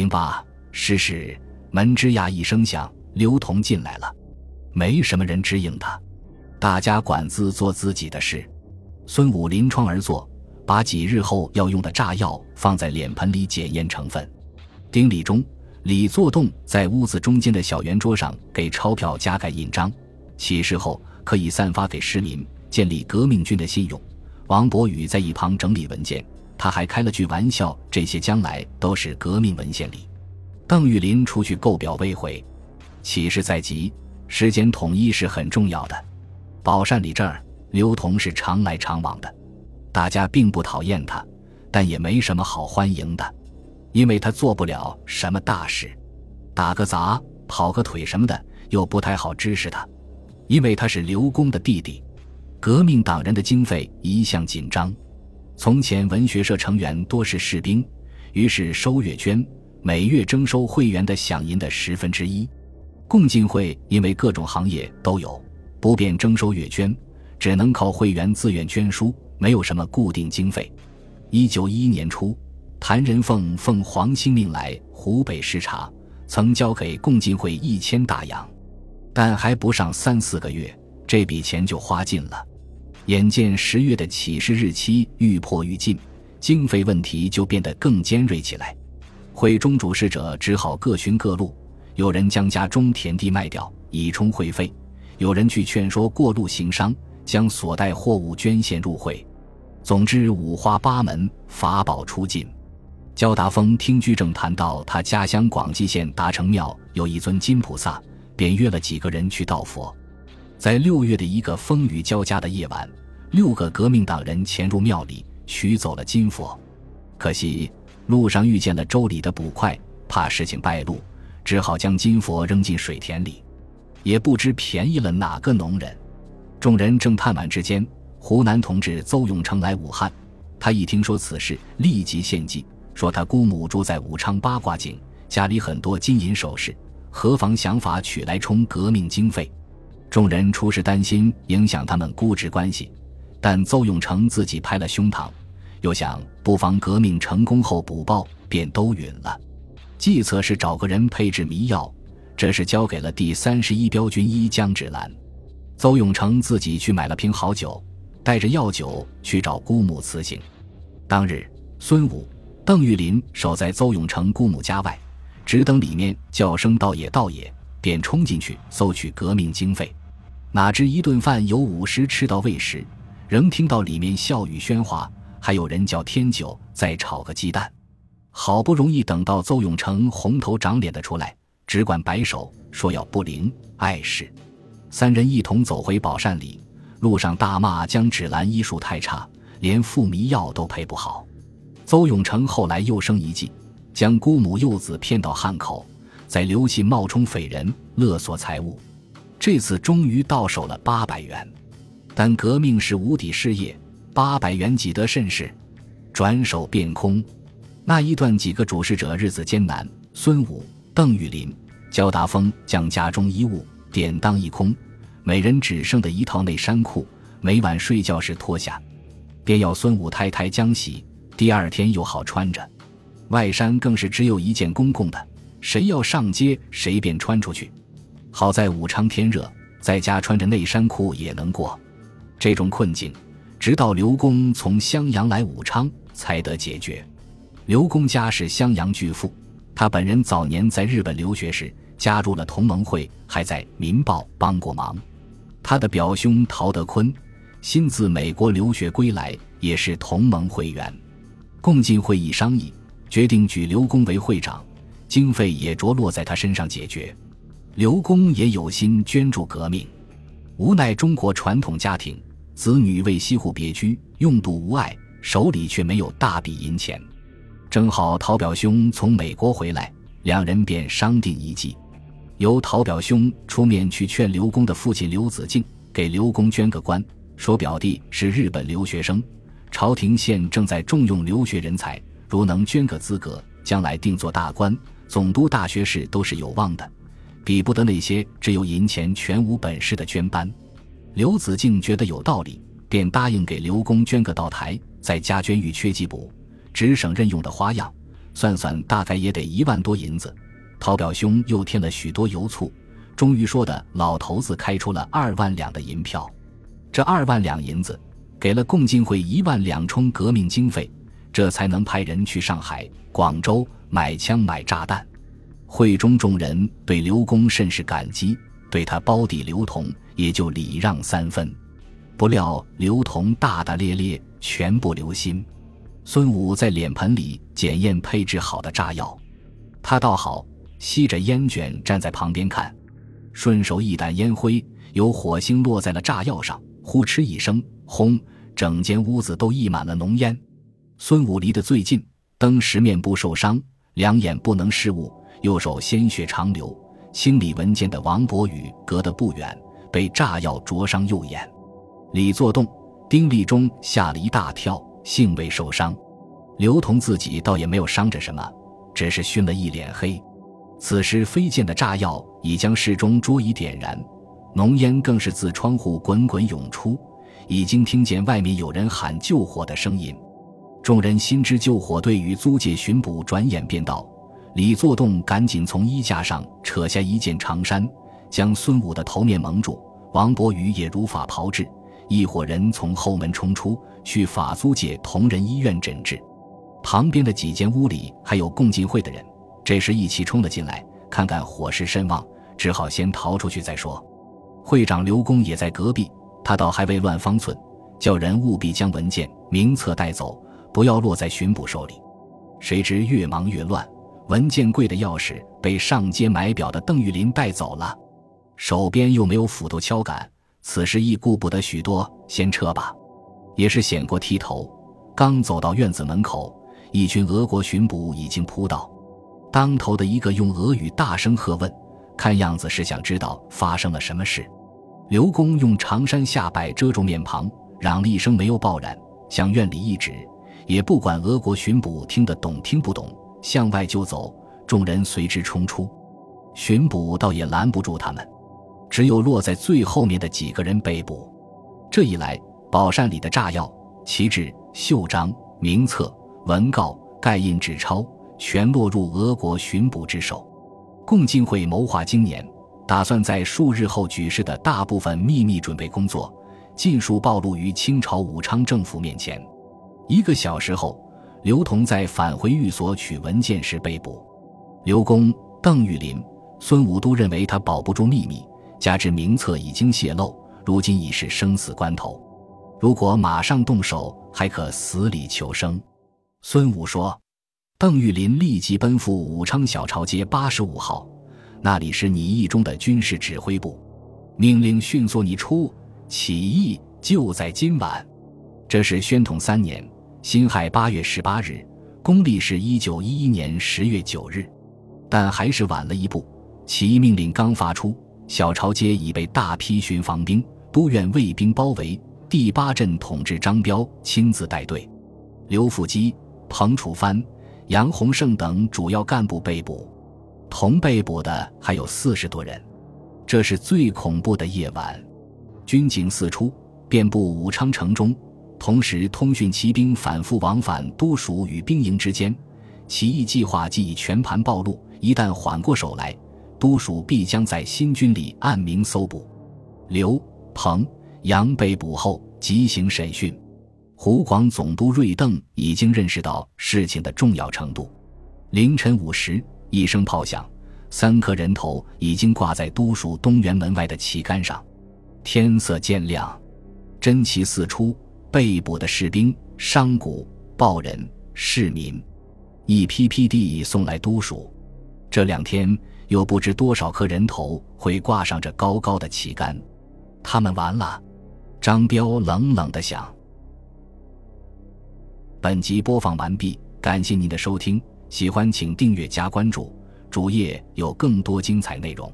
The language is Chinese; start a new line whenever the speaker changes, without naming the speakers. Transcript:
零八，失事，门吱呀一声响，刘同进来了，没什么人指引他，大家管自做自己的事。孙武临窗而坐，把几日后要用的炸药放在脸盆里检验成分。丁礼中、李作栋在屋子中间的小圆桌上给钞票加盖印章，起事后可以散发给市民，建立革命军的信用。王博宇在一旁整理文件，他还开了句玩笑：这些将来都是革命文献里。邓玉林出去购表未回，起事在即，时间统一是很重要的。宝善里这儿。刘同是常来常往的，大家并不讨厌他，但也没什么好欢迎的，因为他做不了什么大事，打个杂、跑个腿什么的又不太好支持他，因为他是刘公的弟弟。革命党人的经费一向紧张，从前文学社成员多是士兵，于是收月捐，每月征收会员的饷银的十分之一。共进会因为各种行业都有，不便征收月捐。只能靠会员自愿捐书，没有什么固定经费。一九一一年初，谭仁凤奉黄兴命来湖北视察，曾交给共进会一千大洋，但还不上三四个月，这笔钱就花尽了。眼见十月的起事日期愈迫愈近，经费问题就变得更尖锐起来。会中主事者只好各寻各路，有人将家中田地卖掉以充会费，有人去劝说过路行商。将所带货物捐献入会，总之五花八门，法宝出尽。焦达峰听居正谈到他家乡广济县达成庙有一尊金菩萨，便约了几个人去道佛。在六月的一个风雨交加的夜晚，六个革命党人潜入庙里取走了金佛，可惜路上遇见了州里的捕快，怕事情败露，只好将金佛扔进水田里，也不知便宜了哪个农人。众人正叹惋之间，湖南同志邹永成来武汉。他一听说此事，立即献计，说他姑母住在武昌八卦井，家里很多金银首饰，何妨想法取来充革命经费。众人初时担心影响他们姑侄关系，但邹永成自己拍了胸膛，又想不妨革命成功后补报，便都允了。计策是找个人配制迷药，这是交给了第三十一标军医江芷兰。邹永成自己去买了瓶好酒，带着药酒去找姑母辞行。当日，孙武、邓玉林守在邹永成姑母家外，只等里面叫声“道也，道也”，便冲进去搜取革命经费。哪知一顿饭由午时吃到未时，仍听到里面笑语喧哗，还有人叫添酒，再炒个鸡蛋。好不容易等到邹永成红头长脸的出来，只管摆手说要不灵碍事。三人一同走回宝善里，路上大骂江芷兰医术太差，连复迷药都配不好。邹永成后来又生一计，将姑母幼子骗到汉口，再留信冒充匪人勒索财物。这次终于到手了八百元，但革命是无底事业，八百元几得甚是，转手便空。那一段几个主事者日子艰难，孙武、邓玉林、焦达峰将家中衣物。典当一空，每人只剩的一套内衫裤，每晚睡觉时脱下，便要孙武太太将洗，第二天又好穿着。外衫更是只有一件公共的，谁要上街谁便穿出去。好在武昌天热，在家穿着内衫裤也能过。这种困境，直到刘公从襄阳来武昌才得解决。刘公家是襄阳巨富，他本人早年在日本留学时。加入了同盟会，还在《民报》帮过忙。他的表兄陶德坤新自美国留学归来，也是同盟会员。共进会议商议，决定举刘公为会长，经费也着落在他身上解决。刘公也有心捐助革命，无奈中国传统家庭，子女为西户别居，用度无碍，手里却没有大笔银钱。正好陶表兄从美国回来，两人便商定一计。由陶表兄出面去劝刘公的父亲刘子敬给刘公捐个官，说表弟是日本留学生，朝廷现正在重用留学人才，如能捐个资格，将来定做大官、总督、大学士都是有望的，比不得那些只有银钱全无本事的捐班。刘子敬觉得有道理，便答应给刘公捐个道台，在家捐玉缺几补，只省任用的花样，算算大概也得一万多银子。陶表兄又添了许多油醋，终于说的老头子开出了二万两的银票。这二万两银子给了共进会一万两充革命经费，这才能派人去上海、广州买枪买炸弹。会中众人对刘公甚是感激，对他胞弟刘同也就礼让三分。不料刘同大大咧咧，全不留心。孙武在脸盆里检验配置好的炸药，他倒好，吸着烟卷站在旁边看，顺手一掸烟灰，有火星落在了炸药上，呼哧一声，轰！整间屋子都溢满了浓烟。孙武离得最近，登时面部受伤，两眼不能视物。右手鲜血长流，清理文件的王博宇隔得不远，被炸药灼伤右眼。李作栋、丁立忠吓了一大跳，幸未受伤。刘同自己倒也没有伤着什么，只是熏了一脸黑。此时飞溅的炸药已将室中桌椅点燃，浓烟更是自窗户滚滚涌出，已经听见外面有人喊救火的声音。众人心知救火队与租界巡捕转眼便到。李作栋赶紧从衣架上扯下一件长衫，将孙武的头面蒙住。王伯宇也如法炮制，一伙人从后门冲出去法租界同仁医院诊治。旁边的几间屋里还有共进会的人，这时一起冲了进来，看看火势甚旺，只好先逃出去再说。会长刘公也在隔壁，他倒还未乱方寸，叫人务必将文件名册带走，不要落在巡捕手里。谁知越忙越乱。文件柜的钥匙被上街买表的邓玉林带走了，手边又没有斧头敲杆，此时亦顾不得许多，先撤吧。也是险过剃头，刚走到院子门口，一群俄国巡捕已经扑到。当头的一个用俄语大声喝问，看样子是想知道发生了什么事。刘公用长衫下摆遮住面庞，嚷了一声没有报染，向院里一指，也不管俄国巡捕听得懂听不懂。向外就走，众人随之冲出，巡捕倒也拦不住他们，只有落在最后面的几个人被捕。这一来，宝扇里的炸药、旗帜、袖章、名册、文告、盖印纸钞，全落入俄国巡捕之手。共进会谋划经年，打算在数日后举事的大部分秘密准备工作，尽数暴露于清朝武昌政府面前。一个小时后。刘同在返回寓所取文件时被捕，刘公、邓玉林、孙武都认为他保不住秘密，加之名册已经泄露，如今已是生死关头，如果马上动手，还可死里求生。孙武说：“邓玉林立即奔赴武昌小朝街八十五号，那里是你意中的军事指挥部，命令迅速你出，起义就在今晚。”这是宣统三年。辛亥八月十八日，公历是一九一一年十月九日，但还是晚了一步。起义命令刚发出，小朝街已被大批巡防兵、都院卫兵包围。第八镇统治张彪亲自带队，刘富基、彭楚藩、杨洪胜等主要干部被捕，同被捕的还有四十多人。这是最恐怖的夜晚，军警四出，遍布武昌城中。同时，通讯骑兵反复往返都署与兵营之间，起义计划即已全盘暴露。一旦缓过手来，都署必将在新军里暗明搜捕。刘、彭、杨被捕后即行审讯。湖广总督瑞邓已经认识到事情的重要程度。凌晨五时，一声炮响，三颗人头已经挂在都署东园门外的旗杆上。天色渐亮，真旗四出。被捕的士兵、商贾、报人、市民，一批批地送来都署。这两天有不知多少颗人头会挂上这高高的旗杆，他们完了。张彪冷冷的想。本集播放完毕，感谢您的收听，喜欢请订阅加关注，主页有更多精彩内容。